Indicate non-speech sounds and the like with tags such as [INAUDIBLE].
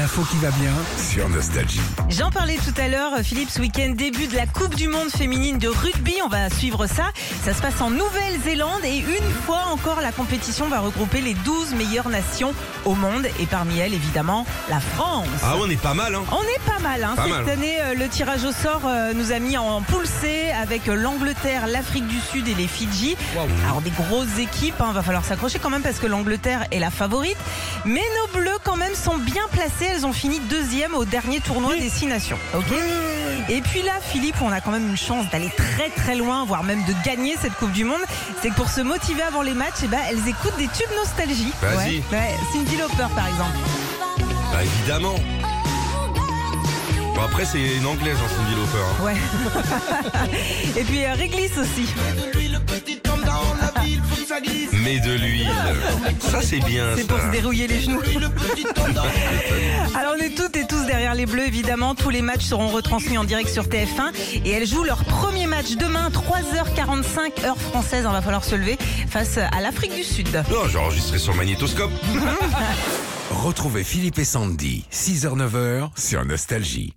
L'info qui va bien sur Nostalgie. J'en parlais tout à l'heure, Philippe, ce week-end, début de la Coupe du Monde féminine de rugby. On va suivre ça. Ça se passe en Nouvelle-Zélande et une fois encore, la compétition va regrouper les 12 meilleures nations au monde et parmi elles, évidemment, la France. Ah ouais, on est pas mal, hein On est pas mal. Hein. Pas Cette mal. année, euh, le tirage au sort euh, nous a mis en poule C avec euh, l'Angleterre, l'Afrique du Sud et les Fidji. Alors des grosses équipes, hein, va falloir s'accrocher quand même parce que l'Angleterre est la favorite. Mais nos bleus quand même sont bien placés. Elles ont fini deuxième au dernier tournoi des six nations. Et puis là, Philippe, on a quand même une chance d'aller très très loin, voire même de gagner cette Coupe du Monde. C'est que pour se motiver avant les matchs, eh ben, elles écoutent des tubes nostalgie. Vas-y. Ouais, ouais. Cindy Lauper par exemple. Bah évidemment. Bon après c'est une anglaise, hein, Cindy Lauper. hein. Ouais. [LAUGHS] Et puis euh, réglisse aussi. Mais de l'huile. Ça c'est bien C'est pour se dérouiller les genoux. Alors on est toutes et tous derrière les Bleus évidemment. Tous les matchs seront retransmis en direct sur TF1 et elles jouent leur premier match demain 3h45 heure française. On va falloir se lever face à l'Afrique du Sud. Non, j'ai enregistré sur le magnétoscope. [LAUGHS] Retrouvez Philippe et Sandy, 6h-9h sur Nostalgie.